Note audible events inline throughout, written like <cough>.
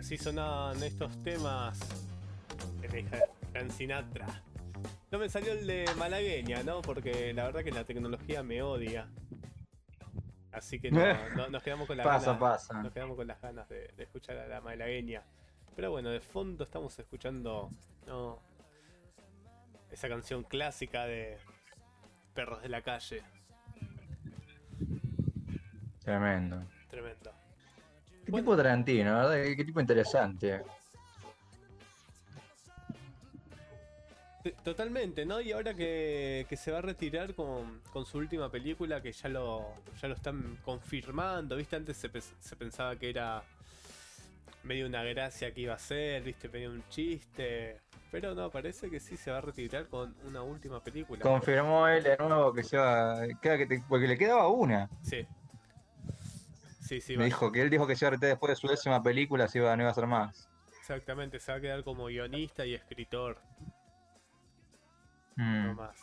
así sonaban estos temas de Fran Sinatra. No me salió el de malagueña, ¿no? Porque la verdad que la tecnología me odia. Así que no, <laughs> nos quedamos con las ganas. Nos quedamos con las ganas de, escuchar a la malagueña. Pero bueno, de fondo estamos escuchando ¿no? esa canción clásica de Perros de la Calle. Tremendo. Tremendo. Qué tipo Tarantino, ¿verdad? Qué, tipo interesante. Totalmente, ¿no? Y ahora que, se va a retirar con, su última película, que ya lo, ya lo están confirmando, ¿viste? Antes se, se pensaba que era medio una gracia que iba a ser, ¿viste? Medio un chiste. Pero no, parece que sí se va a retirar con una última película. Confirmó él de nuevo que se va. porque le quedaba una. Sí, me dijo que él dijo que se iba a retirar después de su décima película, iba, no iba a hacer más. Exactamente, se va a quedar como guionista y escritor. Mm. No más.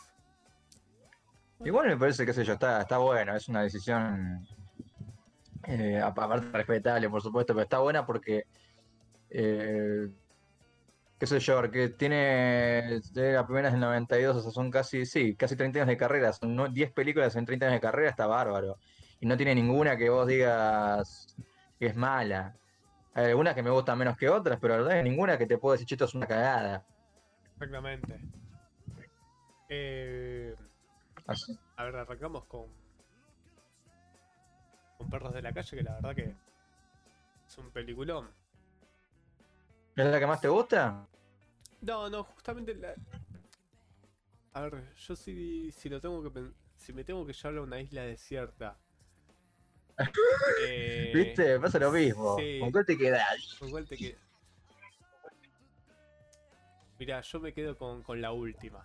Igual me parece que sé yo, está, está bueno, es una decisión eh, aparte respetable, por supuesto, pero está buena porque eh, qué sé yo, que tiene de la primera del 92, o sea, son casi, sí, casi 30 años de carrera, son 10 películas en 30 años de carrera, está bárbaro y no tiene ninguna que vos digas que es mala. Hay algunas que me gustan menos que otras, pero la verdad es ninguna que te puedo decir, esto es una cagada. Exactamente. Eh, a ver, arrancamos con. con Perros de la Calle, que la verdad que es un peliculón. ¿Es la que más te gusta? No, no, justamente la. A ver, yo si, si lo tengo que si me tengo que llevar a una isla desierta eh, ¿Viste? Pasa lo mismo. ¿Con cuál te quedas? ¿Con cuál te quedas? Mirá, yo me quedo con, con la última.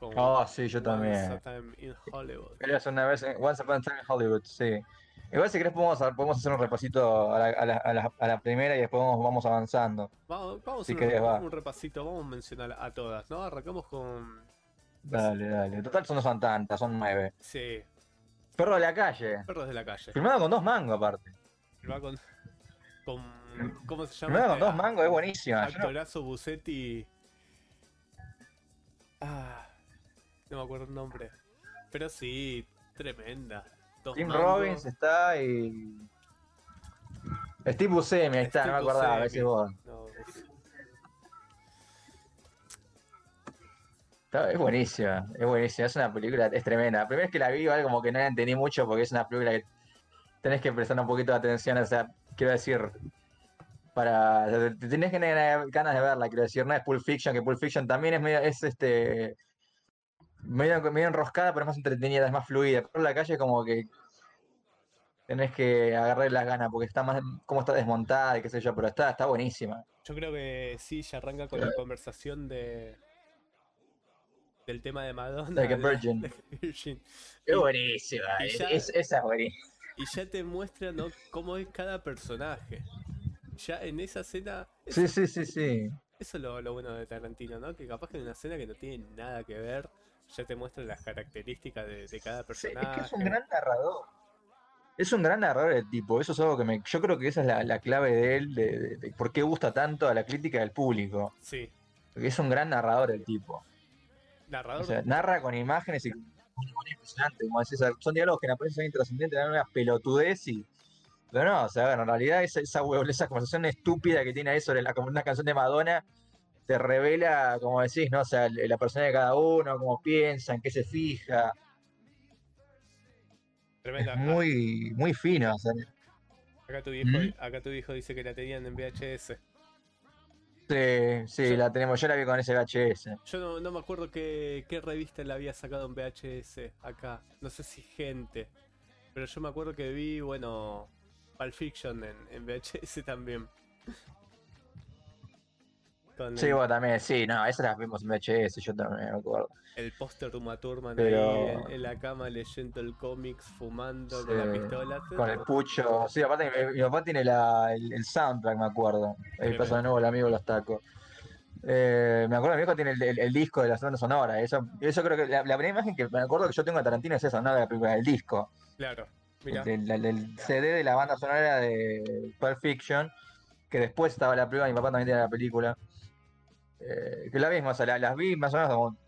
oh, sí, yo también. Once Upon a Time in Hollywood. una vez Once Upon a Time in Hollywood, sí. Igual si querés podemos, podemos hacer un repasito a la, a, la, a, la, primera y después vamos, vamos avanzando. Vamos, vamos a hacer un, un, repasito, vamos a mencionar a todas, ¿no? Arrancamos con... Dale, dale. Total son no son tantas, son nueve. Sí, Perro de la calle. Perros de la calle. Filmado con dos mangos aparte. Filmado con. con ¿Cómo se llama? Filmado con dos mangos, es buenísima. Actorazo Bucetti. Ah. No me acuerdo el nombre. Pero sí, tremenda. Tim Robbins está y. Steve Buscemi, ahí está, no me acordaba, a veces vos. No, es buenísima, es buenísima, es una película, es tremenda. La primera vez que la vi, igual como que no la entendí mucho porque es una película que tenés que prestar un poquito de atención, o sea, quiero decir, para, tenés que tener ganas de verla, quiero decir, no es Pulp Fiction, que Pulp Fiction también es medio, es este, medio, medio enroscada, pero es más entretenida, es más fluida. Pero la calle como que tenés que agarrar las ganas porque está más, como está desmontada y qué sé yo, pero está, está buenísima. Yo creo que sí, ya arranca con la conversación de del tema de Madonna. Like a Virgin. Qué buenísima. esa es buenísima. Y ya te muestra ¿no? cómo es cada personaje. Ya en esa escena. Sí, sí, sí, sí. Eso es lo, bueno de Tarantino, ¿no? Que capaz que en una escena que no tiene nada que ver, ya te muestra las características de, cada personaje. es que es un gran narrador. Es un gran narrador el tipo. Eso es algo que me. Yo creo que esa es la, clave de él, de, de, por qué gusta tanto a la crítica del público. Sí. Porque es un gran narrador el tipo. Narrador. O sea, narra con imágenes y impresionante, como decís, son diálogos que en apariencia son intrascendentes, dan una pelotudez y. Pero no, o sea, en realidad esa, esa, esa conversación estúpida que tiene ahí sobre la, una canción de Madonna te revela, como decís, ¿no? O sea, la persona de cada uno, cómo piensa, en qué se fija. Tremenda. Es muy, muy fino. O sea. acá, tu viejo, ¿Mm? acá tu hijo dice que la tenían en VHS. Sí, sí, la tenemos. Yo la vi con ese VHS. Yo no, me acuerdo qué, revista la había sacado en VHS acá. No sé si gente. Pero yo me acuerdo que vi, bueno, Pulp Fiction en, en VHS <laughs> también. sí, vos también, sí, no, esas las vimos en VHS, yo también me acuerdo. El póster de Uma ahí en, la cama leyendo el cómics, fumando con la pistola. Con el pucho, sí, aparte mi, papá tiene la, el, soundtrack, me acuerdo. Ahí pasa de nuevo el amigo los tacos. Eh, me acuerdo, mi hijo tiene el, disco de la banda sonora. Eso, eso creo que la, primera imagen que me acuerdo que yo tengo de Tarantino es esa, no de la película, del disco. Claro. Mirá. del, del- CD de la banda sonora de Pulp Fiction, que después estaba la película, mi papá también tenía la película. Eh, que la misma, o sea, la- las vi más o menos como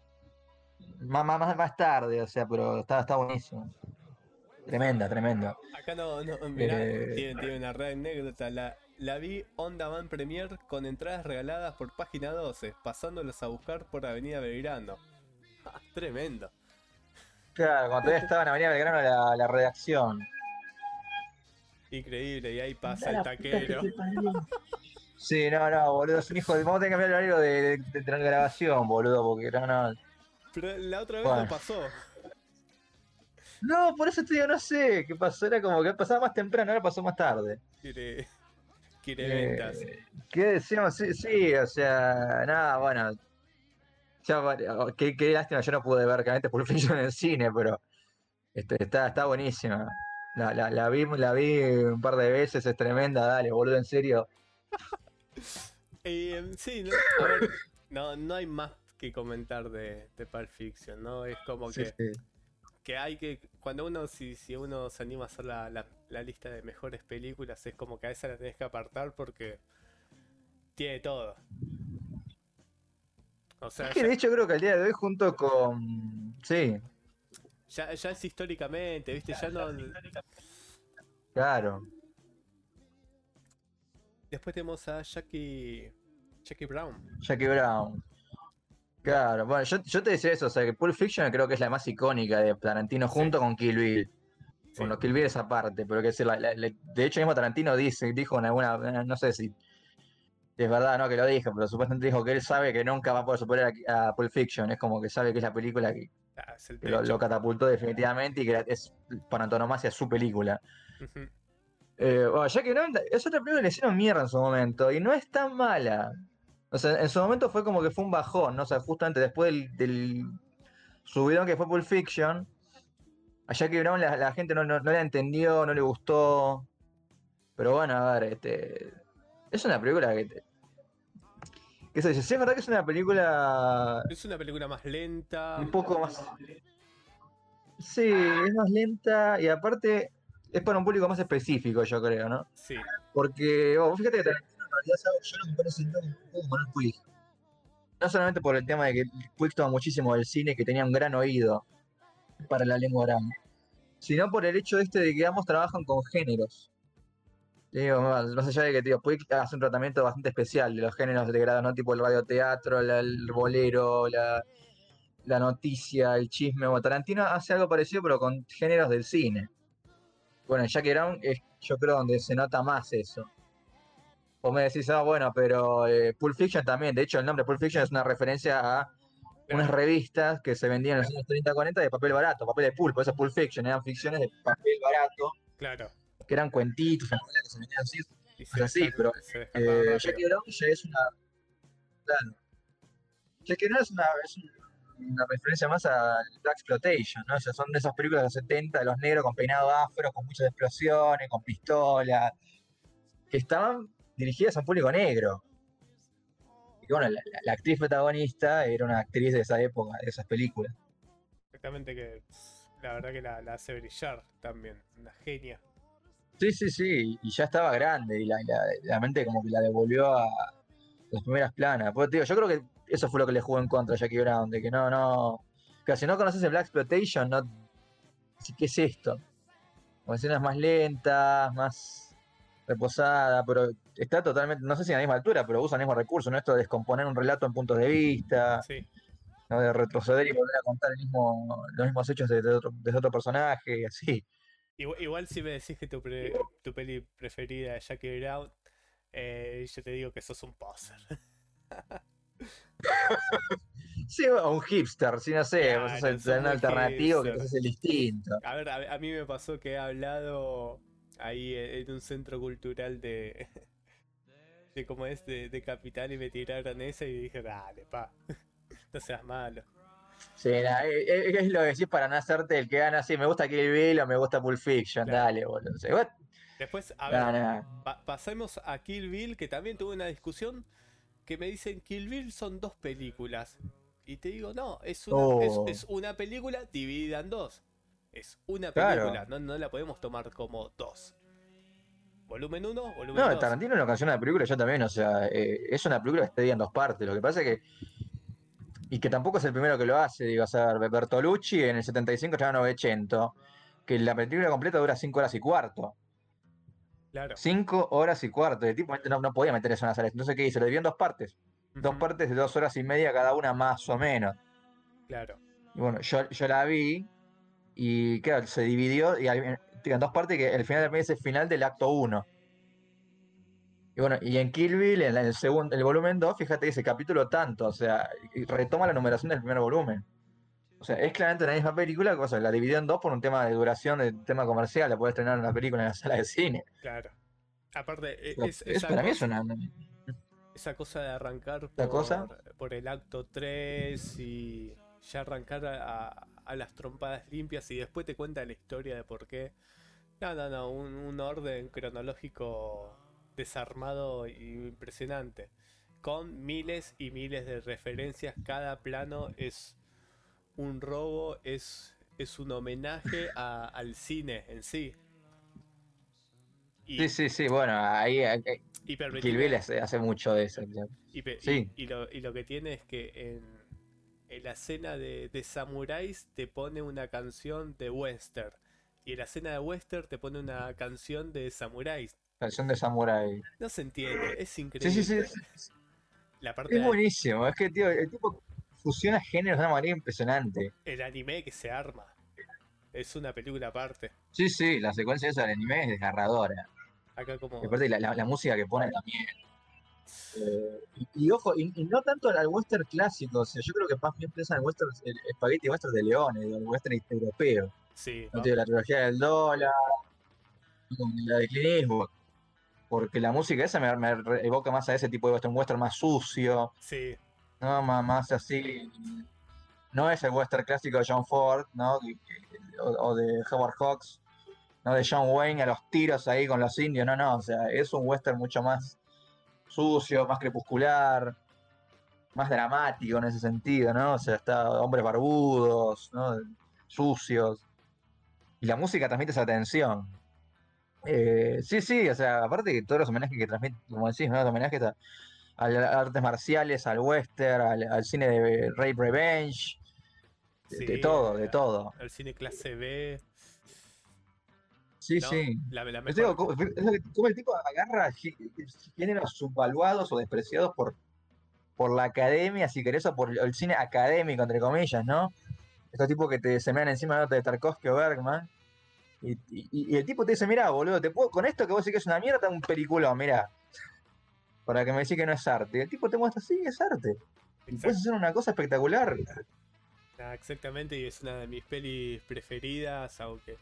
más, más, más- más tarde, o sea, pero está, está buenísimo. Tremenda, tremenda. Acá no, no, mirá, Eh. tiene, tiene una red anécdota. La, la vi On Demand Premier con entradas regaladas por página 12, pasándolos a buscar por Avenida Belgrano. <laughs> Ah, tremendo. Claro, cuando todavía estaba en Avenida Belgrano la, la redacción. Increíble, y ahí pasa el taquero. Sí, no, no, boludo, es un hijo de. Vamos a tener que cambiar el horario de, de, de grabación, boludo, porque no, no. Pero la otra vez Bueno. no pasó. No, por eso te digo, no sé qué pasó, era como que pasaba más temprano, ahora pasó más tarde. Quiere, quiere ventas. Eh, ¿Qué decíamos? Sí, sí, o sea, nada, bueno. Ya, bueno, qué, qué lástima, yo no pude ver realmente Pulp <laughs> Fiction en el cine, pero este, está, está buenísima. La, la, la vi, la vi un par de veces, es tremenda, dale, boludo, en serio. <laughs> Eh, sí, no, a ver, no, no hay más que comentar de, de Pulp Fiction, ¿no? Es como Sí, que, sí. que hay que. Cuando uno, si, si uno se anima a hacer la, la, la lista de mejores películas, es como que a esa la tenés que apartar porque tiene todo. O sea, Es que ya, de hecho creo que al día de hoy junto con... Sí, ya, ya es históricamente, ¿viste? Ya no. claro. Después tenemos a Jackie. Jackie Brown. Jackie Brown. Claro, bueno, yo, yo te decía eso, o sea, que Pulp Fiction creo que es la más icónica de Tarantino junto con Kill Bill. Sí. Bueno, Kill Bill es aparte, pero que decir, la- la- la- de hecho mismo Tarantino dice, dijo en alguna, no sé si es verdad no que lo dijo, pero supuestamente dijo que él sabe que nunca va a poder superar a, a Pulp Fiction, es como que sabe que es la película que, Ah, que lo, catapultó definitivamente y que es por antonomasia su película. Ujú. Eh, bueno, Jackie Brown es otra película que le hicieron mierda en su momento y no es tan mala. O sea, en su momento fue como que fue un bajón, ¿no? O sea, justamente después del, del subidón que fue Pulp Fiction, a Jackie Brown la, la gente no, no, no la entendió, no le gustó. Pero bueno, a ver, este. Es una película que. te- ¿Qué se dice? Sí, es verdad que es una película Es una película más lenta. un poco más. Sí, es más lenta y aparte es para un público más específico, yo creo, ¿no? Sí, Porque, oh, fíjate que realidad sabe- yo lo comparo un poco con el Puig. No solamente por el tema de que Puig toma muchísimo del cine, que tenía un gran oído para la lengua oral, sino por el hecho este de que ambos trabajan con géneros. Digo, más, allá de que tío, hace un tratamiento bastante especial de los géneros de grado, ¿no? Tipo el radioteatro, la- el bolero, la, la noticia, el chisme. Bueno, Tarantino hace algo parecido, pero con géneros del cine. Bueno, en Jackie Brown es yo creo donde se nota más eso. Vos me decís, ah, bueno, pero eh, Pulp Fiction también. De hecho, el nombre Pulp Fiction es una referencia a unas revistas que se vendían en los años 30-40 de papel barato, papel de pulpo. Eso es Pulp Fiction, eran ficciones de papel barato, claro. que eran cuentitos, que se vendían así. Y sea, sí, descarga- pero, se Eh. Jackie Brown ya es una. Claro. Jackie Brown es una, es un- una referencia más a Black Exploitation, ¿no? O sea, son de esas películas de los 70, de los negros con peinado afro, con muchas explosiones, con pistolas, que estaban dirigidas a un público negro. Y bueno, la, actriz protagonista era una actriz de esa época, de esas películas. Exactamente que la verdad que la, la hace brillar también. Una genia. Sí, sí, sí, y ya estaba grande y la, la, la mente como que la devolvió a las primeras planas. Pues, digo, yo creo que eso fue lo que le jugó en contra a Jackie Brown, de que no, no. Que si no conoces el Black Exploitation, no. ¿Qué es esto? Con escenas más lentas, más reposada, pero está totalmente, no sé si a la misma altura, pero usa el mismo recurso, ¿no? Esto de descomponer un relato en puntos de vista, Sí. ¿no? de retroceder y volver a contar el mismo, los mismos hechos desde otro, desde otro personaje, y así. Igual, igual si me decís que tu, pre- tu peli preferida es Jackie Brown, eh, yo te digo que sos un poser. <laughs> Sí, o un hipster, sí, no sé, vos sos un alternativo que es el distinto. A ver, a, a mí me pasó que he hablado ahí en un centro cultural de. <laughs> de cómo es, de, de Capital y me tiraron esa y dije, dale, pa. <laughs> No seas malo. Sí, na, eh, es lo que decís para no hacerte el que gana así, me gusta Kill Bill o me gusta Pulp Fiction, Claro. dale, boludo. Después, a ver, pa- pasemos a Kill Bill, que también tuve una discusión que me dicen Kill Bill son dos películas. Y te digo, no, es una, es- Oh. es una película dividida en dos. Es una Claro. película, no, no la podemos tomar como dos. Volumen 1, volumen No, 2. Tarantino lo canción de la película, yo también, o sea, eh, es una película que está dividida en dos partes. Lo que pasa es que. Y que tampoco es el primero que lo hace, digo, o sea, Bertolucci en el 75 estaba 900, que la película completa dura 5 horas y cuarto. Claro. 5 horas y cuarto. El tipo no, no podía meter eso en la sala. Entonces, ¿qué hizo? Lo dividió en dos partes. Dos Ujú, partes de dos horas y media cada una más o menos. Claro. Y bueno, yo, yo la vi y claro, se dividió y al- en dos partes que el final es el final del acto 1. Y bueno, y en Kill Bill, en el segundo, el volumen 2, fíjate que ese capítulo tanto, o sea, retoma la numeración del primer volumen. O sea, es claramente la misma película, cosa, la dividió en dos por un tema de duración, de tema comercial, la puedes estrenar una película en la sala de cine. Claro. Aparte, e- es, esa, para mí es una... esa cosa de arrancar ¿La por, cosa? por el acto 3 y ya arrancar a, a- a las trompadas limpias y después te cuenta la historia de por qué. No, no, no, un, un orden cronológico desarmado y impresionante. Con miles y miles de referencias. Cada plano es un robo, es, es un homenaje a- al cine en sí. Y, Sí, sí, sí, bueno, ahí eh, y Kill permitime- Bill hace, hace mucho de eso. y- Sí. y lo, y lo que tiene es que en, en la escena de, de Samuráis te pone una canción de western. Y en la escena de western te pone una canción de Samuráis. Canción de Samurai. No se entiende, es Sí, increíble. sí, sí. La parte Es de- buenísimo, es que tío, el tipo fusiona géneros de una manera impresionante. el anime que se arma. Es una película aparte. Sí, sí, la secuencia esa del anime es desgarradora. Acá como... Y aparte la, la- la música que pone también. Eh, y, y ojo, y, y no tanto al western clásico, o sea, yo creo que más bien piensa en el western, el espagueti western de Leones, el western europeo. Sí, No la trilogía del dólar, la de Clint Eastwood. Porque la música esa me, evoca más a ese tipo de western, un western más sucio, Sí, ¿no? Más, más así. No es el western clásico de John Ford, ¿no? O, o de Howard Hawks, ¿no? De John Wayne a los tiros ahí con los indios, no, no. O sea, es un western mucho más sucio, más crepuscular, más dramático en ese sentido, ¿no? O sea, está hombres barbudos, ¿no? Sucios. Y la música transmite esa tensión. Eh, sí, sí, o sea, aparte que todos los homenajes que transmite, como decís, ¿no? Los homenajes a, a las artes marciales, al western, al, al cine de Rape Revenge, de, de todo, de todo. El cine clase B. Sí, ¿no? sí. La, la mejor- digo, ¿cómo, es lo que- cómo el tipo agarra gé- géneros subvaluados o despreciados por, por la academia, si querés, o por el cine académico, entre comillas, ¿no? Estos tipos que te semean encima de, de Tarkovsky o Bergman. Y, y- y el tipo te dice, mira, boludo, te puedo, con esto que vos decís que es una mierda, un peliculón, mira. Para que me decís que no es arte. Y el tipo te muestra, sí, es arte. Y puedes hacer una cosa espectacular. Ah, exactamente, y es una de mis pelis preferidas, aunque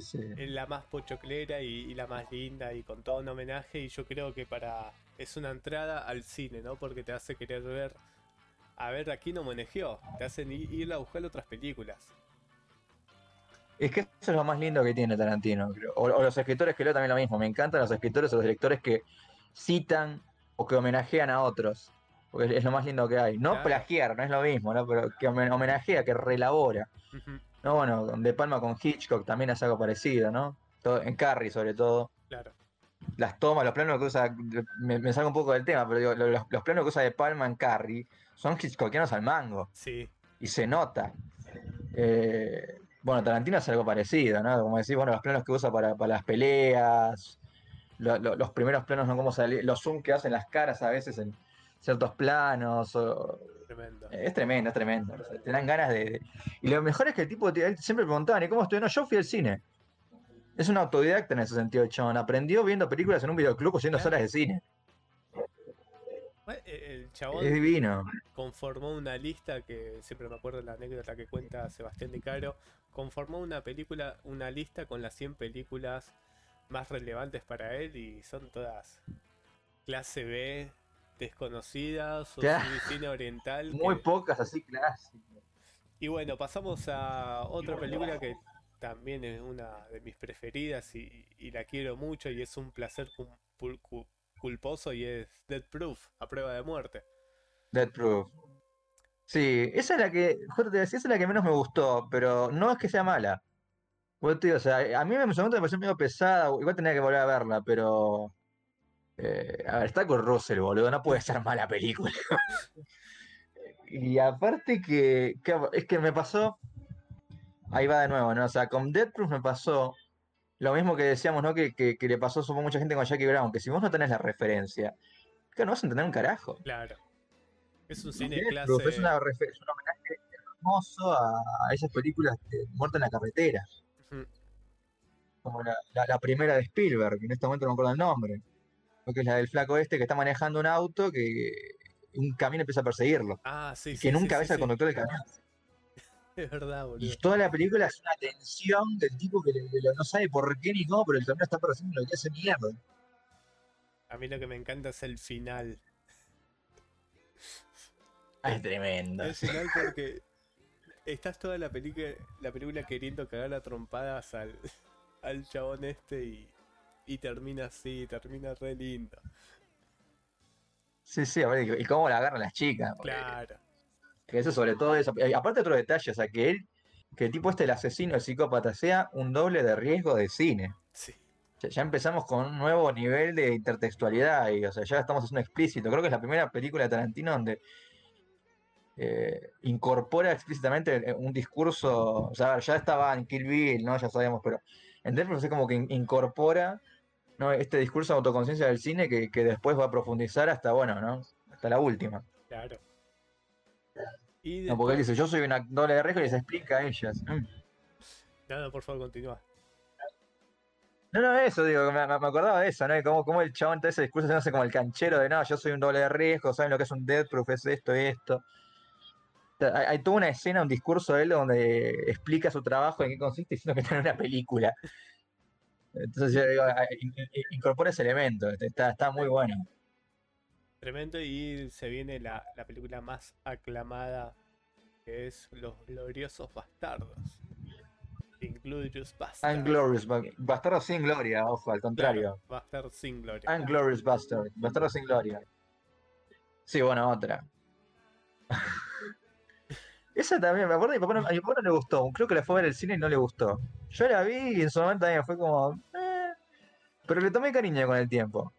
Sí, sí. es la más pochoclera y, y la más linda y con todo un homenaje y yo creo que para es una entrada al cine, ¿no? Porque te hace querer ver a ver a quién homenajeó, te hacen ir a buscar otras películas. Es que eso es lo más lindo que tiene Tarantino, creo. O, o los escritores que leo también lo mismo. Me encantan los escritores o los directores que citan o que homenajean a otros. Porque es, lo más lindo que hay. No Claro. plagiar, no es lo mismo, ¿no? Pero que homen- homenajea, que relabora. Ujú, No, bueno, De Palma con Hitchcock también hace algo parecido, ¿no? Todo, en Carrie, sobre todo. claro, Las tomas, los planos que usa. Me, me salgo un poco del tema, pero digo, lo- los, los planos que usa De Palma en Carrie son Hitchcockianos al mango sí, y se nota. Eh, bueno, Tarantino hace algo parecido, ¿no? Como decís, bueno, los planos que usa para, para las peleas, lo- lo- los primeros planos, ¿no? Cómo sale, los zoom que hacen las caras a veces en ciertos planos. o- tremendo. es tremendo, es tremendo. o sea, te dan ganas de, Y lo mejor es que el tipo él siempre preguntaban, ¿y cómo estoy? No, yo fui al cine. Es un autodidacta en ese sentido, chabón. Aprendió viendo películas en un videoclub o yendo salas de cine. Bueno, eh, El chabón Es divino. conformó una lista que siempre me acuerdo de la anécdota que cuenta Sebastián de Caro. Conformó una película, una lista con las 100 películas más relevantes para él y son todas clase B, desconocidas o Claro. ci- cine oriental. Muy que- pocas así clásicas. Y bueno, pasamos a otra película que también es una de mis preferidas y, y la quiero mucho y es un placer culposo y es Dead Proof, a prueba de muerte. Dead Proof. Sí, esa es la que, justo te decía, esa es la que menos me gustó, pero no es que sea mala. Pues, tío, o sea, a mí momento me pareció medio pesada, igual tenía que volver a verla, pero... eh, a ver, está con Russell, boludo, no puede ser mala película. <laughs> Y aparte que, que- es que me pasó, ahí va de nuevo, ¿no? O sea, con Death Proof me pasó lo mismo que decíamos, ¿no? Que, que, que le pasó supongo mucha gente con Jackie Brown, que si vos no tenés la referencia, que no vas a entender un carajo. Claro. Es un cine Death clase. Proof es, una es un homenaje hermoso a, a esas películas de Muerte en la carretera, como la, la- la primera de Spielberg, que en este momento no me acuerdo el nombre, ¿no? Que es la del flaco este que está manejando un auto que un camión empieza a perseguirlo, Ah, sí, y sí. que nunca sí, ves al conductor del camión. <laughs> Es verdad, boludo. Y toda la película es una tensión del tipo que no sabe por qué ni cómo, pero el camión está persiguiendo lo que hace mierda. A mí lo que me encanta es el final. Ah, es tremendo. El final porque estás toda la película, la película queriendo cagar a trompadas al, al chabón este y, y termina así, termina re lindo. Sí, sí, a ver, y cómo la agarran las chicas. porque- Claro. Que eso sobre todo eso. Y aparte otro detalle, o sea, que él, que el tipo este, el asesino, el psicópata, sea un doble de riesgo de cine. Sí. Ya, ya empezamos con un nuevo nivel de intertextualidad y, o sea, ya estamos haciendo explícito. Creo que es la primera película de Tarantino donde eh, incorpora explícitamente eh, un discurso, o sea, ya estaba en Kill Bill, ¿no? Ya sabíamos, pero en Death Proof es como que in- incorpora ¿no? este discurso de autoconciencia del cine que, que después va a profundizar hasta, bueno, ¿no? Hasta la última. Claro. Y No, porque él dice, yo soy una doble de riesgo y les explica a ellas. Mm. No, no, por favor, continúa. No, no, eso, digo, me, acordaba de eso, ¿no? Y Como, como el chabón todo ese discurso haciéndose como el canchero de, no, yo soy un doble de riesgo, saben lo que es un death proof, es esto, esto. O sea, hay, hay toda una escena, un discurso de él donde explica su trabajo, en qué consiste, diciendo que está en una película. Entonces yo digo, a- in- in- incorpora ese elemento, este, está, está muy bueno. Tremendo y se viene la, la película más aclamada que es Los Gloriosos Bastardos. Inglorious Bastards. Unglorious, Ba- Bastardo sin gloria, ojo, al contrario. Claro, Bastardos sin gloria. Unglorious Bastard, Bastardo sin gloria. Sí, bueno, otra. <laughs> Esa también, me acuerdo, mi, papá no, a mi papá no le gustó. Creo que la fue a ver al cine y no le gustó. Yo la vi y en su momento también fue como. "Eh", pero le tomé cariño con el tiempo.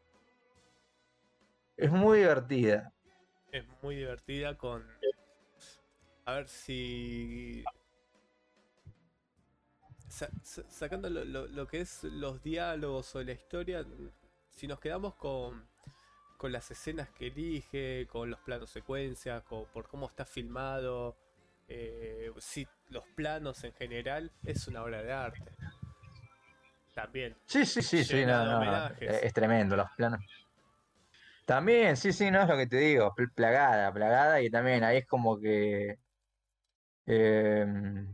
Es muy divertida. Es muy divertida con... A ver si... Sa- sa- sacando lo, lo- lo que es los diálogos o la historia, si nos quedamos con, con las escenas que elige, con los planos secuencias, con, por cómo está filmado, eh, sí, los planos en general, es una obra de arte. También. Sí, sí, sí, sí, no, no. Es, tremendo, los planos. También, sí, sí, no es lo que te digo. pl- Plagada, plagada, y también ahí es como que. em,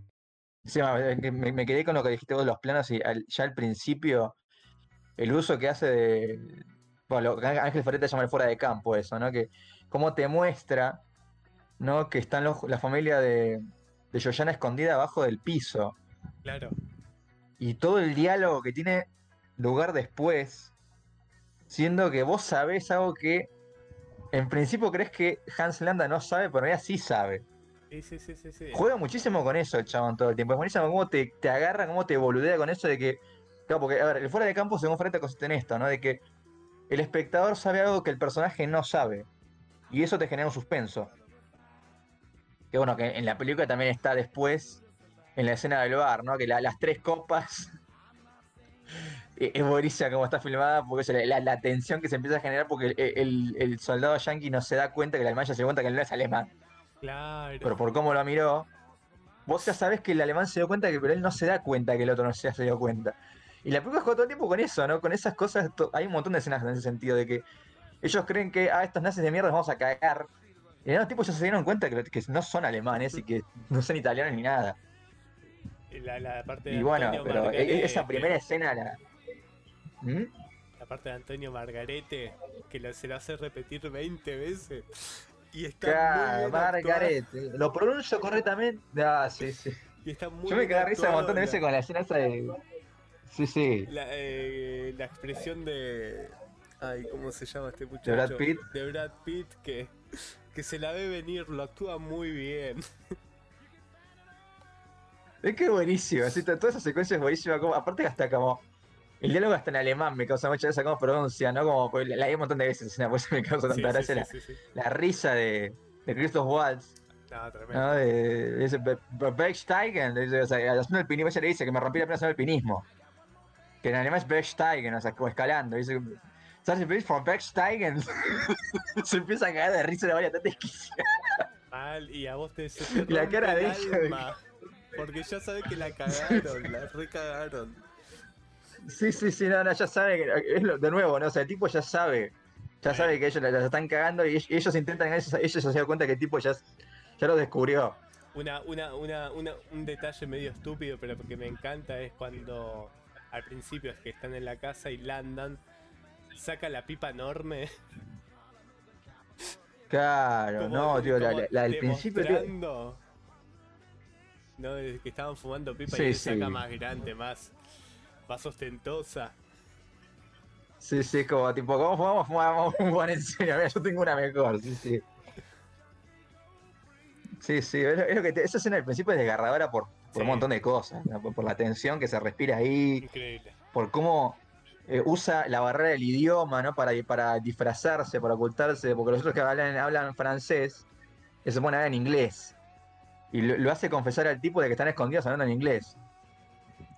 sí, me, que me- me quedé con lo que dijiste vos los planos y al- ya al principio, el uso que hace de. Bueno, lo Ángel Ferreta llama el fuera de campo, eso, ¿no? Que cómo te muestra, ¿no? Que están los, la familia de, de Yoyana escondida abajo del piso Claro. y todo el diálogo que tiene lugar después, siendo que vos sabés algo que en principio crees que Hans Landa no sabe, pero en realidad sí sabe. Sí, sí, sí, sí, sí. Juega muchísimo con eso el chabón todo el tiempo. Es buenísimo cómo te, te agarra, cómo te boludea con eso de que. Claro, porque, a ver, el fuera de campo, según Ferreta, consiste en esto, ¿no? De que el espectador sabe algo que el personaje no sabe. Y eso te genera un suspenso. Que bueno, que en la película también está después, en la escena del bar, ¿no? Que la- las tres copas. <laughs> eh, Es buenísima como está filmada, porque eso, la, la tensión que se empieza a generar porque el, el- el soldado yankee no se da cuenta que el alemán ya se da cuenta que el alemán es alemán. Claro. Pero por cómo lo miró, vos ya sabés que el alemán se dio cuenta, que, pero él no se da cuenta que el otro no se, se dio cuenta. Y la película juega todo el tiempo con eso, ¿no? Con esas cosas. Hay un montón de escenas en ese sentido, de que ellos creen que, ah, estos nazis de mierda los vamos a cagar. Y los tipos ya se dieron cuenta que, que no son alemanes y que no son italianos ni nada. La, la parte de Y bueno, Antonio pero e- Margarete, esa primera escena la. ¿Mm? La parte de Antonio Margarete, que lo- se lo hace repetir 20 veces. Y está Claro, muy bien actuado, Margarete. Lo pronuncio correctamente. Ah, sí, sí. Y está muy Yo me quedé risa un montón de la- veces con la escena esa de. Sí, sí. La, eh, la expresión de. Ay, ¿cómo se llama este muchacho? Brad Pitt. De Brad Pitt, que que se la ve venir, lo actúa muy bien. Es que es buenísimo, así, toda esa secuencia es buenísima. Como, aparte, hasta como. El diálogo hasta en alemán me causa mucha gracia como pronuncia, ¿no? Como pues, la, la hay un montón de veces, por eso <laughs> me causa tanta Sí, gracia sí, la, sí, sí. la risa de, de Christoph Waltz. No, tremendo. ¿no? De, dice, "Be- Be- Bergsteigen", o sea, haciendo el pinismo, ella le dice que me rompí la pierna haciendo el pinismo. Que en alemán es Bergsteigen, o sea, como escalando. Dice, ¿sabes el from Bergsteigen? <laughs> Se empieza a cagar de risa la varias tan desquiciada. Mal, y a vos te <laughs> se te La cara de el ella. Porque ya sabes que la cagaron, la recagaron. Sí, sí, sí, no, no, ya sabe, que- es lo- de nuevo, ¿no? O sea, el tipo ya sabe, ya sabe que ellos la, la están cagando y ellos, ellos intentan, ellos, ellos se dan cuenta que el tipo ya, ya lo descubrió. Una, una, una, una, un detalle medio estúpido, pero que me encanta es cuando al principio es que están en la casa y Landan saca la pipa enorme. Claro, no, tío, la, la- la del principio, tío, No, desde que estaban fumando pipa Sí, y sí. saca más grande, más, más ostentosa. sí, sí, es como, tipo, ¿cómo fumamos? Fumamos un buen en serio, mira, yo tengo una mejor, sí, sí. Sí, sí, es lo, es lo que te- esa escena al principio es desgarradora por, por Sí. un montón de cosas, ¿no? por, por la tensión que se respira ahí, Increíble. por cómo eh, usa la barrera del idioma, ¿no? Para, para disfrazarse, para ocultarse, porque los otros que hablan, hablan francés, eh, se pone a hablar en inglés. Y lo, lo hace confesar al tipo de que están escondidos hablando en inglés.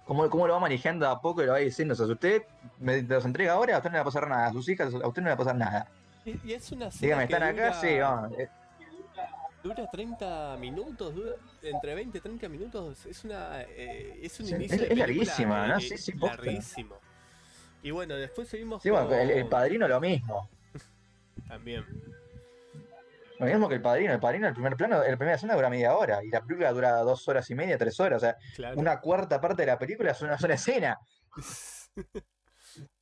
¿Cómo, cómo lo va manejando a poco y lo va diciendo? O sea, si usted me los entrega ahora, a usted no le va a pasar nada. A sus hijas, a usted no le va a pasar nada. Y, y es una Dígame, ¿están acá? dura- Sí, vamos. Eh, Dura 30 minutos, dura entre 20 y 30 minutos. Es una eh, es un Sí, inicio es- de es larguísima, ¿no? Sí, sí, larguísimo. Y bueno, después seguimos Sí, bueno, el, el padrino lo mismo. También. Lo mismo que el padrino. El padrino, el primer plano, la primera escena dura media hora. Y la película dura dos horas y media, tres horas. O sea, Claro. una cuarta parte de la película es una sola escena. <laughs>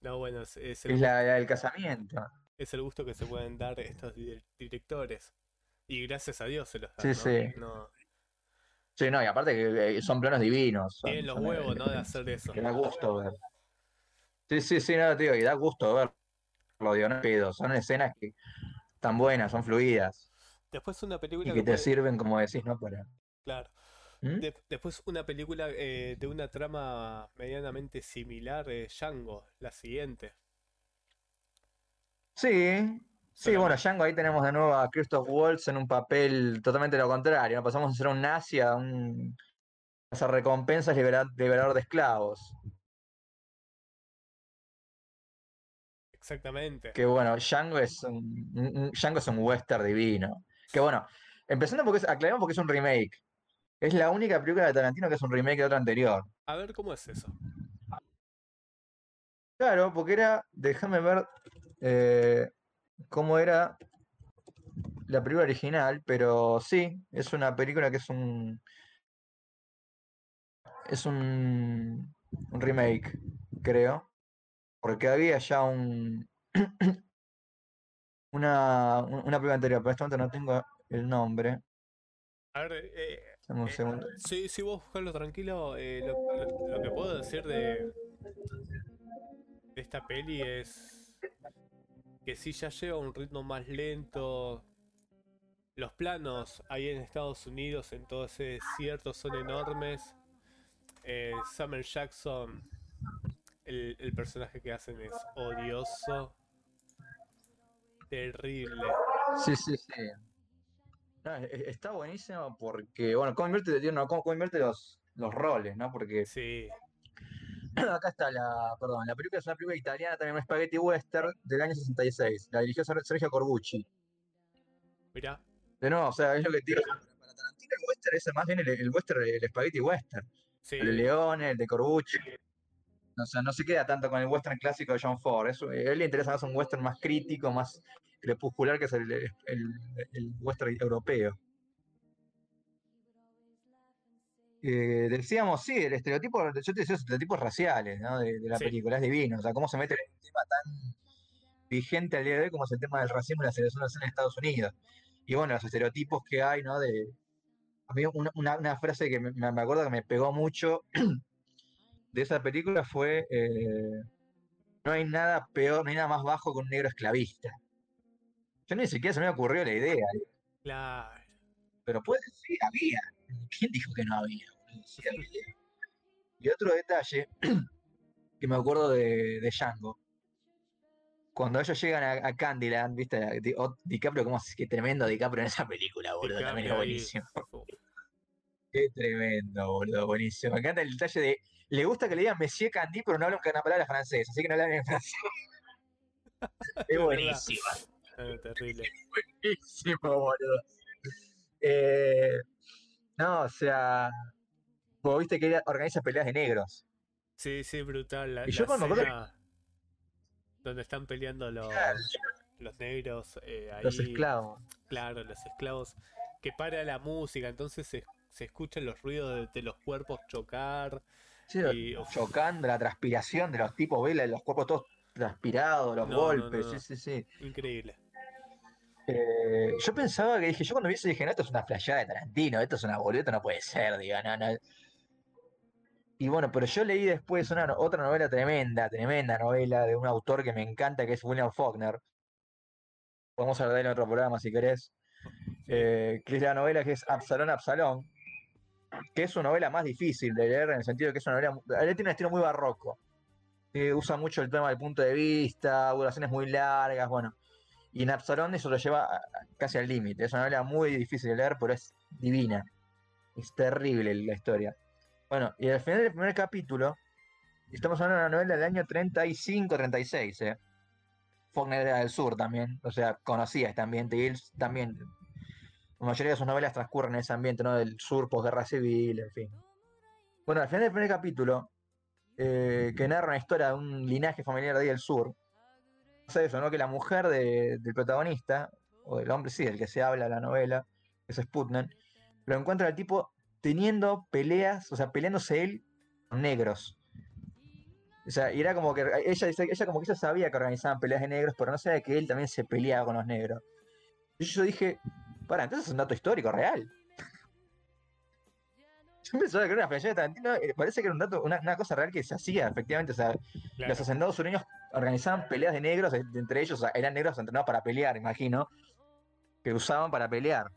no, bueno, es, es el, es la, la del casamiento. es el gusto que se pueden dar estos di- directores. Y gracias a Dios se los Sí, dan, sí. ¿no? No, Sí, no, y aparte que eh, son planos divinos. Tienen los huevos, ¿no? De hacer eso. Que da gusto ver. Sí, sí, sí, no, tío, y da gusto verlo, digo, no es pedo. Son escenas que están buenas, son fluidas. Después una película Y que te puede- sirven, como decís, ¿no? Para. Claro. ¿Mm? De- después una película eh, de una trama medianamente similar, eh, Django, la siguiente. Sí, sí, bueno, Django, ahí tenemos de nuevo a Christoph Waltz en un papel totalmente lo contrario. ¿no? Pasamos a ser un nazi a un. a recompensas libera- liberador de esclavos. Exactamente. Que bueno, Django es un, Django es un western divino. Que bueno, empezando porque es, aclaremos porque es un remake. Es la única película de Tarantino que es un remake de otra anterior. A ver cómo es eso. Claro, porque era, déjame ver eh, cómo era la película original, pero sí, es una película que es un es un, un remake, creo, porque había ya un <clears throat> una, una película anterior, pero en este momento no tengo el nombre. A ver, eh, un Eh, segundo. sí, sí, vos buscarlo tranquilo. eh, lo, lo- lo que puedo decir de, de esta peli es que sí ya lleva un ritmo más lento. Los planos ahí en Estados Unidos, en todo ese desierto, son enormes. Eh, Samuel Jackson, el, el personaje que hacen es odioso. Terrible. Sí, sí, sí. No, e- e- está buenísimo porque, bueno, cómo invierte, no, cómo, cómo invierte los, los roles, ¿no? Porque Sí, <clears throat> acá está la, perdón, la película es una película italiana, también un spaghetti western del año 66. La dirigió Ser- Sergio Corbucci. mirá. De nuevo, o sea, es lo que tiene. Para Tarantino el western es más bien el, el western, el spaghetti western. Sí, El de Leone, el de Corbucci. O sea, no se queda tanto con el western clásico de John Ford. Es- a él le interesa más un western más crítico, más crepuscular, que es el, el- el western europeo. Eh, decíamos, sí, el estereotipo, yo te decía, los estereotipos raciales ¿no? de, de la Sí. película, es divino. O sea, cómo se mete en un tema tan vigente al día de hoy como es el tema del racismo y la segregación en Estados Unidos. Y bueno, los estereotipos que hay, ¿no? De, a mí una, una- una frase que me, me acuerdo que me pegó mucho <clears throat> de esa película fue, eh, no hay nada peor, no hay nada más bajo que un negro esclavista. Yo ni siquiera se me ocurrió la idea. Claro. Pero puede, sí, había. ¿Quién dijo que no había? Sí <laughs> había. Y otro detalle <clears throat> que me acuerdo de, de Django. Cuando ellos llegan a, a Candyland, ¿viste? Di- o- DiCaprio, como que tremendo DiCaprio en esa película, boludo. También es buenísimo. Qué tremendo, boludo, buenísimo. Me encanta el detalle de. Le gusta que le digan Monsieur Candy, pero no hablan una palabra francés, así que no hablan en francés. <laughs> Es buenísimo. ah, <laughs> terrible. buenísimo, boludo. Eh, no, o sea, vos viste que organiza peleas de negros. Sí, sí, brutal. La, Y yo la cuando escena donde están peleando los, Claro. los negros eh, ahí. Los esclavos. Claro, los esclavos. Que para la música, entonces se, se escuchan los ruidos de, de los cuerpos chocar. Sí, Y, chocando, la transpiración de los tipos, ¿ves? los cuerpos todos transpirados, los No, golpes, no, no. sí, sí, sí. Increíble. Eh, yo pensaba que dije, yo cuando vi eso dije, no, esto es una flasheada de Tarantino, esto es una esto no puede ser, digo, no, no. Y bueno, pero yo leí después una, otra novela tremenda, tremenda novela de un autor que me encanta, que es William Faulkner. Podemos hablar de él en otro programa si querés. Eh, que es la novela que es Absalón, Absalón, que es su novela más difícil de leer en el sentido de que es una novela, tiene un estilo muy barroco. Eh, usa mucho el tema del punto de vista, oraciones muy largas, bueno. Y en Absalón eso lo lleva casi al límite. Es una novela muy difícil de leer, pero es divina. Es terrible la historia. Bueno, y al final del primer capítulo, estamos hablando de una novela del año 35-36, ¿eh? Faulkner era del sur también, o sea, conocía este ambiente y él también. La mayoría de sus novelas transcurren en ese ambiente, ¿no? Del sur, posguerra civil, en fin. Bueno, al final del primer capítulo, eh, que narra una historia de un linaje familiar de ahí del sur, pasa eso, ¿no? Que la mujer de- del protagonista, o del hombre, sí, del que se habla la novela, que es Sputnik, lo encuentra el tipo teniendo peleas, o sea, peleándose él con negros. O sea, y era como que ella ella como que ella sabía que organizaban peleas de negros, pero no sabía que él también se peleaba con los negros. Y yo dije, para, entonces es un dato histórico real. <laughs> Yo pensaba que era una de Tarantino, eh, parece que era un dato, una, una cosa real que se hacía, efectivamente. O sea, Claro. los hacendados sureños organizaban peleas de negros, eh, entre ellos, o sea, eran negros entrenados para pelear, imagino, que usaban para pelear.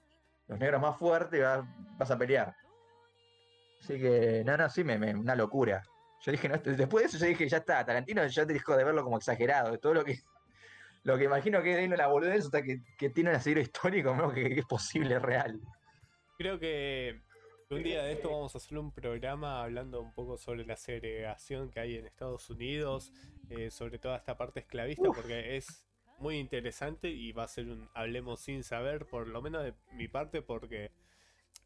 Los negros más fuertes vas, vas a pelear. Así que, no, no, sí, me, me- una locura. Yo dije, no, después de eso yo dije, ya está, Tarantino ya te dijo de verlo como exagerado, de todo lo que lo que imagino que es la boludez, hasta que, que tiene un asidero histórico, ¿no? que, que es posible, real. Creo que un día de esto vamos a hacer un programa hablando un poco sobre la segregación que hay en Estados Unidos, eh, sobre toda esta parte esclavista, Uf. porque es muy interesante y va a ser un hablemos sin saber, por lo menos de mi parte, porque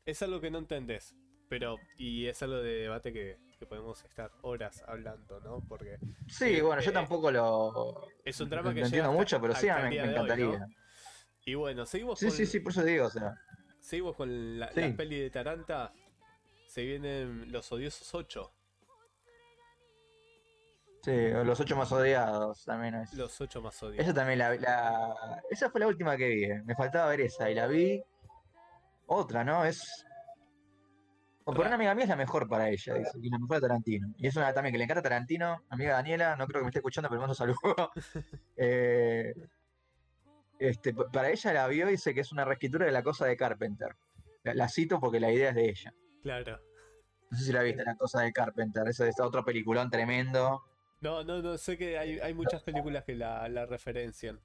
es algo que no entendés. Pero, y es algo de debate que, que podemos estar horas hablando, ¿no? Porque Sí, Eh, bueno, yo eh, tampoco lo, es un drama que entiendo mucho, pero sí, me, encantaría. Y bueno, seguimos Sí, con, sí, sí, por eso digo, o sea. seguimos con la, Sí. la peli de Taranta. Se vienen los odiosos 8. Sí, los ocho más odiados también es. Los 8 más odiados. Esa también la, la- Esa fue la última que vi. eh. Me faltaba ver esa y la vi. Otra, ¿no? Es. O por una amiga mía es la mejor para ella, dice. Y la mejor de Tarantino. Y es una también que le encanta Tarantino. Amiga Daniela, no creo que me esté escuchando, pero mando saludo. <laughs> Eh, este, para ella la vio y dice que es una reescritura de la cosa de Carpenter. La, la cito porque la idea es de ella. Claro. No sé si la viste, la cosa de Carpenter. Ese es otro peliculón tremendo. No, no, no, sé que hay, hay muchas películas que la, la referencian.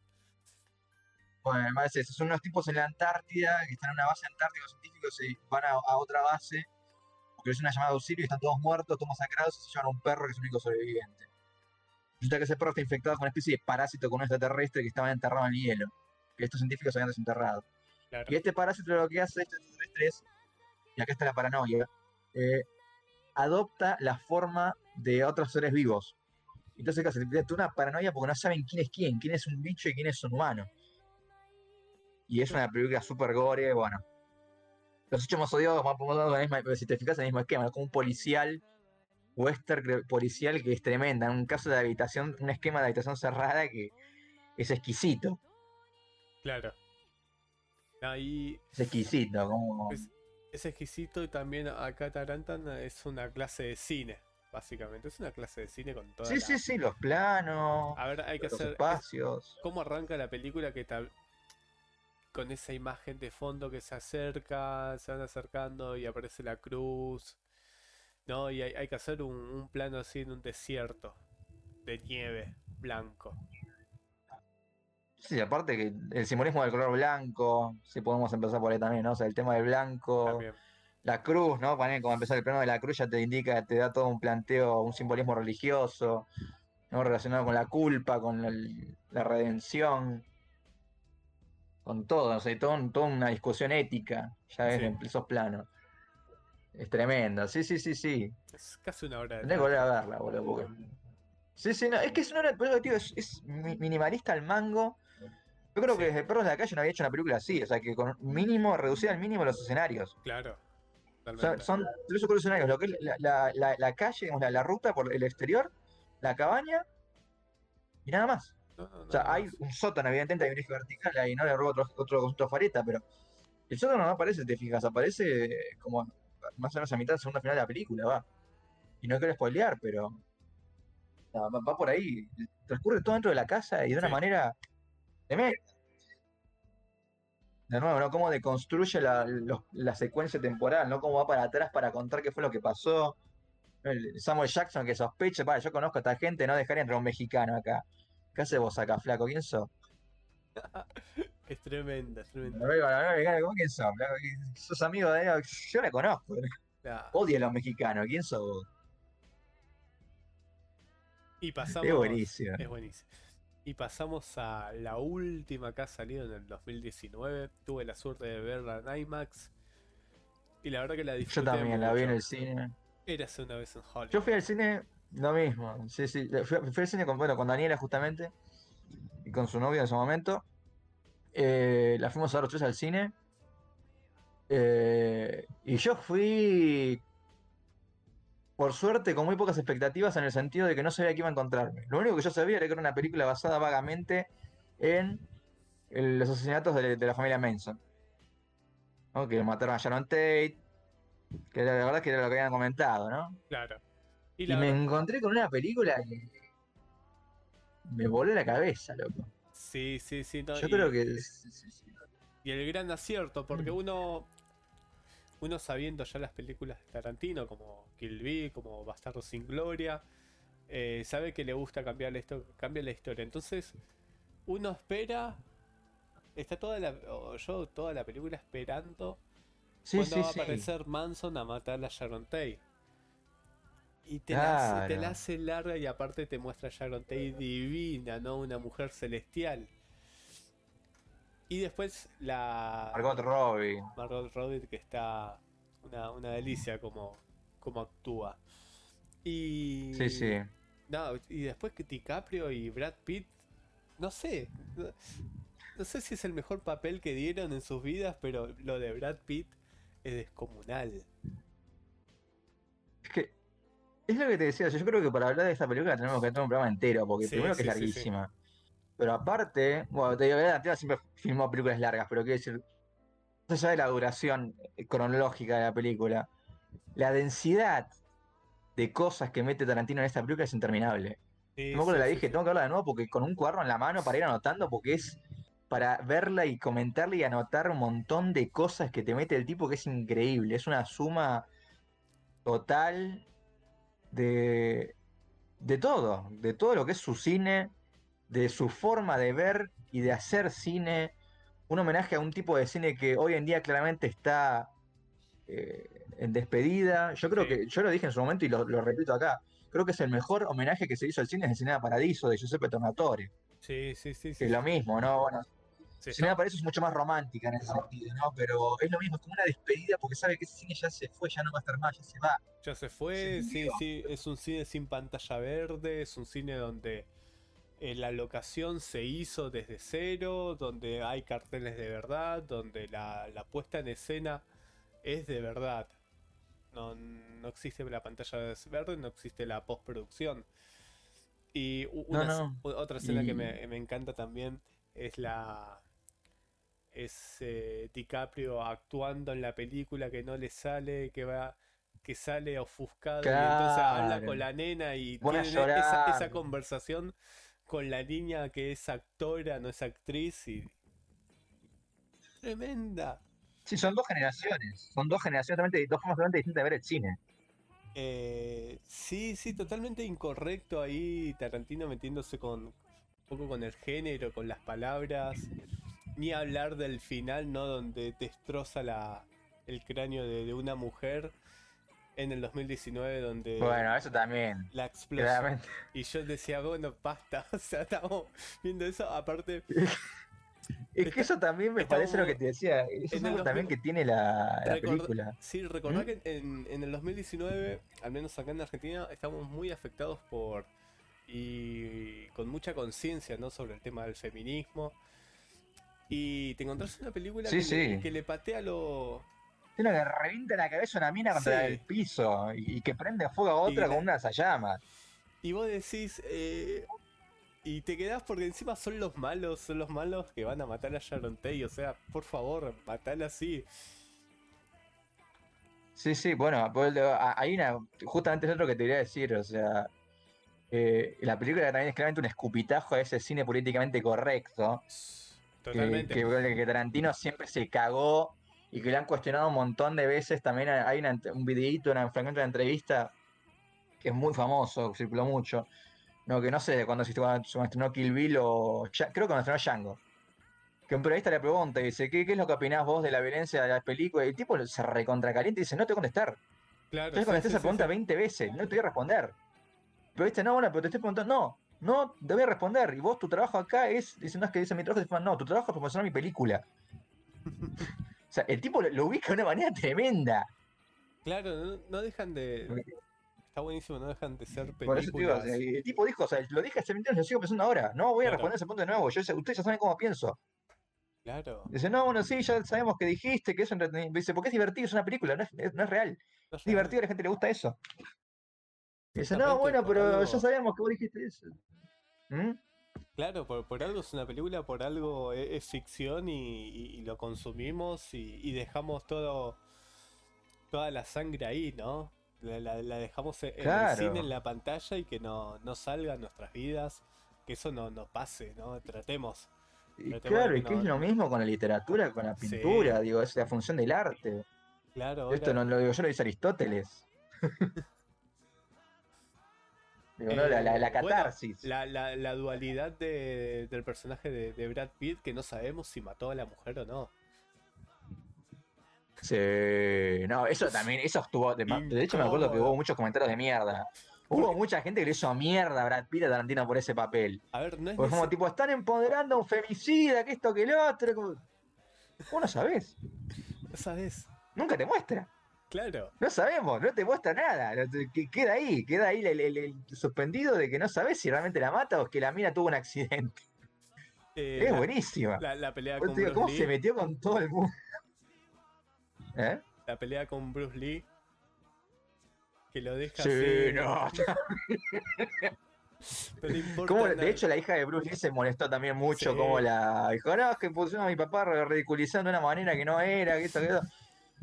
Bueno, además es eso, son unos tipos en la Antártida que están en una base antártica, los científicos se van a, a otra base, porque es una llamada de auxilio y están todos muertos, todos masacrados, y se llevan a un perro que es el único sobreviviente. Resulta que ese perro está infectado con una especie de parásito con un extraterrestre que estaba enterrado en el hielo, que estos científicos habían desenterrado. Claro. Y este parásito lo que hace este extraterrestre es, y acá está la paranoia, eh, adopta la forma de otros seres vivos. Entonces, casi se tiene una paranoia porque no saben quién es quién, quién es un bicho y quién es un humano. Y es una película super gore, bueno. Los hechos más odiados por la misma, si te fijas en el mismo esquema, como un policial, western policial que es tremenda. En un caso de habitación, un esquema de habitación cerrada que es exquisito. Claro. Ahí Es exquisito, como. Es- es exquisito y también acá Tarantan es una clase de cine, básicamente. Es una clase de cine con toda Sí, la- sí, sí, los planos, A ver, hay que los hacer... es- espacios. ¿Cómo arranca la película que tal... con esa imagen de fondo que se acerca, se van acercando y aparece la cruz. ¿No? Y hay, hay que hacer un, un plano así en un desierto de nieve blanco. Sí, aparte que el simbolismo del color blanco, si podemos empezar por ahí también, ¿no? O sea, el tema del blanco, También. la cruz, ¿no? Mí, como empezar el plano de la cruz ya te indica, te da todo un planteo, un simbolismo religioso, ¿no? Relacionado con la culpa, con el- la redención, con todo, o sea, todo toda una discusión ética, ya es Sí. en esos planos. Es tremenda, sí, sí, sí, sí. Es casi una hora de Tendré que volver a verla, boludo, porque... Sí, sí, no, es que es una hora, por eso, tío, es, es mi- minimalista al mango. Yo creo que desde Perros de la Calle no había hecho una película así, o sea, que con mínimo, reducir al mínimo los escenarios. Claro. Son, tres o cuatro escenarios, lo que es la, la- la- la calle, digamos, la ruta por el exterior, la cabaña y nada más. No, no, O sea, hay un sótano, evidentemente, hay un eje vertical ahí, ¿no? Le robo otro, otro de fareta, pero el sótano no aparece, te fijas, aparece como más o menos a mitad, segunda final de la película, va. Y no quiero spoilear, pero no, va, va por ahí. Transcurre todo dentro de la casa y de una Sí. manera tremenda. De nuevo, ¿no? Cómo deconstruye la, los- la secuencia temporal, ¿no? Cómo va para atrás para contar qué fue lo que pasó. El Samuel Jackson que sospecha, para, yo conozco a esta gente, no dejaría entrar un mexicano acá. ¿Qué haces vos acá, flaco? ¿Quién sos? <laughs> Es tremenda, es tremenda. No, no, no, mexicano, ¿Cómo quién sos? flaco? ¿Sos amigo de él? Yo la conozco. Odio a los mexicanos. ¿Quién sos vos? Y pasamos. Es buenísimo. Es buenísimo. Y pasamos a la última que ha salido en el 2019. Tuve la suerte de verla en IMAX. Y la verdad que la Yo disfruté también la vi en el cine. Érase una vez en Hollywood. Yo fui al cine lo mismo. Sí, sí. Fui, al cine con, bueno, con Daniela justamente. Y con su novio en ese momento. Eh, la fuimos a los tres al cine. Eh, y yo fui, por suerte, con muy pocas expectativas en el sentido de que no sabía qué iba a encontrarme. Lo único que yo sabía era que era una película basada vagamente en los asesinatos de, de la familia Manson. ¿no? Que mataron a Sharon Tate. Que era- la verdad que era lo que habían comentado, ¿no? Claro. Y me verdad- encontré con una película que me voló la cabeza, loco. Sí, sí, sí. no, Yo y- creo que. Y el gran acierto, porque Mm. uno. Uno sabiendo ya las películas de Tarantino, como Kill Bill, como Bastardo sin Gloria, eh, sabe que le gusta cambiar la, cambiar la historia. Entonces, uno espera. Está toda la. yo toda la película esperando Sí, cuando sí, va a sí. aparecer Manson a matar a Sharon Tate. Y te, la hace, te la hace larga y aparte te muestra a Sharon Tate divina, ¿no? Una mujer celestial. Y después la. Margot Robbie. Margot Robbie que está una, una delicia como, como actúa. Y. Sí, sí. No, y después que DiCaprio y Brad Pitt, no sé. No, no sé si es el mejor papel que dieron en sus vidas, pero lo de Brad Pitt es descomunal. Es lo que te decía, yo creo que para hablar de esta película tenemos que tener un programa entero, porque Sí, primero que es sí, larguísima. Pero aparte, bueno, te digo, Tarantino siempre filmó películas largas, pero quiero decir, más allá de la duración cronológica de la película, la densidad de cosas que mete Tarantino en esta película es interminable. Yo me acuerdo la dije, tengo que verla de nuevo porque con un cuaderno en la mano para ir anotando, porque es para verla y comentarle y anotar un montón de cosas que te mete el tipo que es increíble. Es una suma total de, de todo, de todo lo que es su cine, de su forma de ver y de hacer cine. Un homenaje a un tipo de cine que hoy en día claramente está eh, en despedida. Yo creo Sí. que, yo lo dije en su momento y lo, lo repito acá, creo que es el mejor homenaje que se hizo al cine es el Cinema Paradiso de Giuseppe Tornatore. Sí, sí, sí, sí. Es lo mismo, ¿no? Bueno, Sí, Cinema Paradiso es mucho más romántica en ese sentido, ¿no? Pero es lo mismo, es como una despedida porque sabe que ese cine ya se fue, ya no va a estar más, ya se va. Ya se fue, sí, sí, es un cine sin pantalla verde, es un cine donde eh, la locación se hizo desde cero, donde hay carteles de verdad, donde la, la puesta en escena es de verdad. No, no existe la pantalla verde, no existe la postproducción. Y No, una no. otra escena que me, me encanta también es la es eh, DiCaprio actuando en la película que no le sale, que va que sale ofuscado y entonces habla con la nena y tienen esa, conversación con la niña que es actora, no es actriz y Tremenda. Sí, son dos generaciones. Son dos generaciones totalmente, dos formas totalmente distintas de ver el cine. Eh, sí, sí, totalmente incorrecto ahí Tarantino metiéndose con un poco con el género, con las palabras. Ni hablar del final, ¿no? Donde destroza la, el cráneo de, de una mujer en el 2019 donde Bueno, eso también. la explosión. Claramente. Y yo decía, bueno, basta, <laughs> o sea, estamos viendo eso, aparte, <laughs> Es que eso también me Estamos parece lo que te decía. Eso es algo también 2000. que tiene la, la película. Sí, recordá ¿Mm? que en, en el 2019, al menos acá en Argentina, estamos muy afectados por y con mucha conciencia ¿no? sobre el tema del feminismo. Y te encontrás una película Sí, que, Le, sí. que le patea lo. Tiene que revienta la cabeza a una mina contra Sí. el piso y, y que prende fuego a otra Y con la- unas llamas. Y vos decís. eh, y te quedás porque encima son los malos, son los malos que van a matar a Sharon Tate. O sea, por favor, matala así. Sí, sí, bueno, pues, hay una. Justamente es otro que te quería decir, o sea. eh, la película también es claramente un escupitajo a ese cine políticamente correcto. que- Totalmente. Que, que Tarantino siempre se cagó y que le han cuestionado un montón de veces. También hay una- un videíto, una fragmento de una entrevista que es muy famoso, circuló mucho. No, que no sé cuándo se cuando se estrenó Kill Bill o. Ya- creo que cuando estrenó Django. Que un periodista le pregunta y dice: ¿Qué, qué es lo que opinás vos de la violencia de las películas? Y el tipo se recontracalienta y dice: No te voy a contestar. Claro, Entonces sí, contesté sí, esa sí, pregunta sí. 20 veces, no te voy a responder. Pero viste, no, bueno, pero te estoy preguntando, no, no te voy a responder. Y vos, tu trabajo acá es, dice, no es que dice mi trabajo, dice, no, tu trabajo es promocionar mi película. <laughs> o sea, el tipo lo, lo ubica de una manera tremenda. Claro, no, no dejan de. Está buenísimo, no dejan de ser Por eso te digo, películas. el tipo dijo, o sea, lo dije hace 20 años, lo sigo pensando ahora. No voy a Claro. responder ese punto de nuevo, yo, ustedes ya saben cómo pienso. Claro. Dice, no, bueno, sí, ya sabemos que dijiste que es entretenido. Dice, porque es divertido, es una película, no es, no es real. no Es divertido, a la gente le gusta eso. Dice, no, bueno, pero algo- ya sabemos que vos dijiste eso. ¿Mm? Claro, por, por algo es una película, por algo e- es, ficción y, y- y lo consumimos y, y dejamos todo toda la sangre ahí, ¿no? La, la- la dejamos en, el cine, en la pantalla y que no, no salga en nuestras vidas, que eso no, no pase, ¿no? Tratemos. Claro, y que es lo mismo con la literatura, con la Sí. pintura, digo, es la función del arte. Claro, Esto ahora- no lo digo yo, lo dice Aristóteles. <laughs> digo, no, la, la- la Eh, bueno, catarsis. la, la- dualidad de- del personaje de, de Brad Pitt, que no sabemos si mató a la mujer o no. Sí, no, eso también, eso estuvo. De, de hecho, me acuerdo que hubo muchos comentarios de mierda. Hubo mucha gente que le hizo mierda a Brad Pitt a Tarantino por ese papel. A ver, no es Porque como tipo, están empoderando a un femicida, que esto, que lo otro. como- Vos no sabés, no sabes. nunca te muestra. Claro. No sabemos, no te muestra nada. Queda ahí, queda ahí el, el- el suspendido de que no sabes si realmente la mata o es que la mina tuvo un accidente. Eh, es la- buenísima. La, la pelea con digo, Bruce ¿Cómo Lee, se metió con todo el mundo? ¿Eh? la pelea con Bruce Lee que lo deja Sí, así, no. <laughs> no le importa ¿Cómo- nada. de hecho, la hija de Bruce Lee se molestó también mucho. Sí. Como la dijo, no, es que pusieron a mi papá ridiculizando de una manera que no era, que esto, que esto.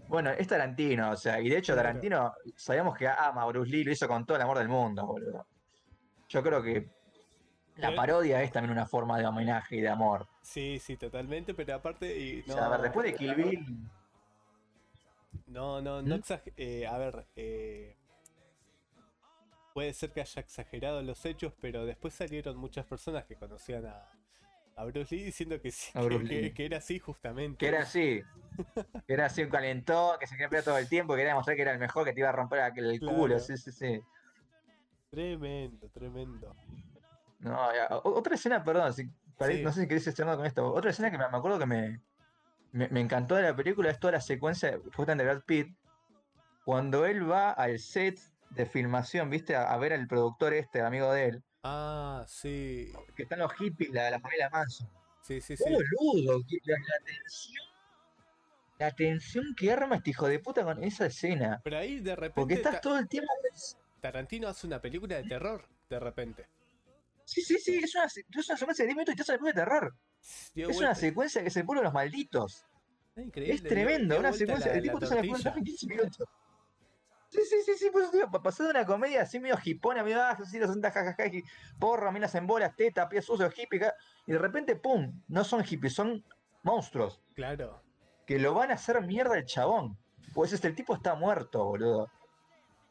Bueno, es Tarantino, o sea, y de hecho. Tarantino sabemos que ama a Bruce Lee, lo hizo con todo el amor del mundo, boludo. Yo creo que la parodia es también una forma de homenaje y de amor. Sí, sí, totalmente, pero aparte y O no, sea, a ver, después de Kill Bill, no, no, no ¿Mm? eh, a ver, eh, puede ser que haya exagerado los hechos, pero después salieron muchas personas que conocían a, a Bruce Lee diciendo que sí, que, era así justamente. que era así, <laughs> que era así un calentón, que se quería todo el tiempo, que quería demostrar que era el mejor, que te iba a romper aquel- el Claro. culo, sí, sí, sí. Tremendo, tremendo. No, ya, otra escena, perdón, si, pare- Sí. no sé si querés estrenar con esto. Otra escena que me, me acuerdo que me, me, me encantó de la película es toda la secuencia justamente de Brad Pitt. Cuando él va al set de filmación, viste, a, a ver al productor este, amigo de él, Ah, sí, que están los hippies, la, la familia Manson. sí, sí, ¡Qué sí. boludo! La, la tensión. La tensión que arma este hijo de puta con esa escena. Pero ahí de Porque repente estás Ta- todo el tiempo. Tarantino hace una película de terror, de repente. Sí, sí, sí, es una, es una secuencia de 10 minutos y te hace la película de terror. Dio Es una secuencia que se pone los malditos. Es increíble, Es tremendo, dio una secuencia. la- el tipo te hace la película en 15 minutos. Sí, sí, sí, sí, pues pa- pasó de una comedia así medio hipona, medio ah, así, los 60 jajaja, porra, minas en bolas, teta, pies sucios, hippie, ca- y de repente, pum, no son hippies, son monstruos. Claro. que lo van a hacer mierda el chabón. Pues este, el tipo está muerto, boludo.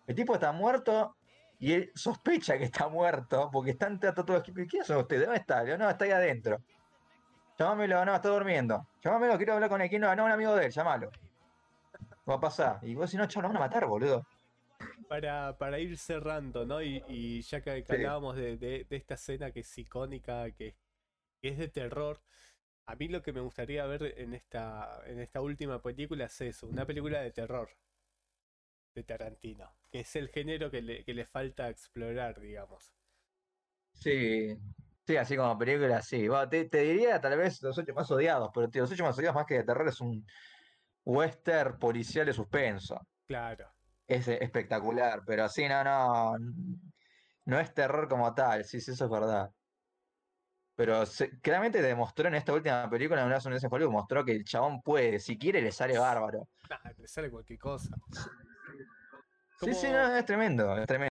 El tipo está muerto y él sospecha que está muerto porque están todo el equipo. ¿Quién son ustedes? ¿Dónde está? no, está ahí adentro. Llámamelo, no, está durmiendo. Llámamelo, quiero hablar con él. ¿Quién no? No, un amigo de él, llámalo. Va a pasar. Y vos si no, chao, lo van a matar, boludo. Para, para ir cerrando, ¿no? Y, ya que, hablábamos de, esta escena que es icónica, que, es de terror, a mí lo que me gustaría ver en esta, en esta última película es eso, una película de terror de Tarantino, que es el género que le, que le falta explorar, digamos. Sí, sí, así como película, sí. te, diría tal vez los ocho más odiados, pero los ocho más odiados más que de terror es un western policial de suspenso. Claro. Es espectacular, pero sí, no, no. No es terror como tal, sí, sí, eso es verdad. Pero claramente demostró en esta última película, en una de Hollywood, mostró que el chabón puede, si quiere, le sale bárbaro. le sale cualquier cosa. Sí, sí, no, es tremendo, es tremendo.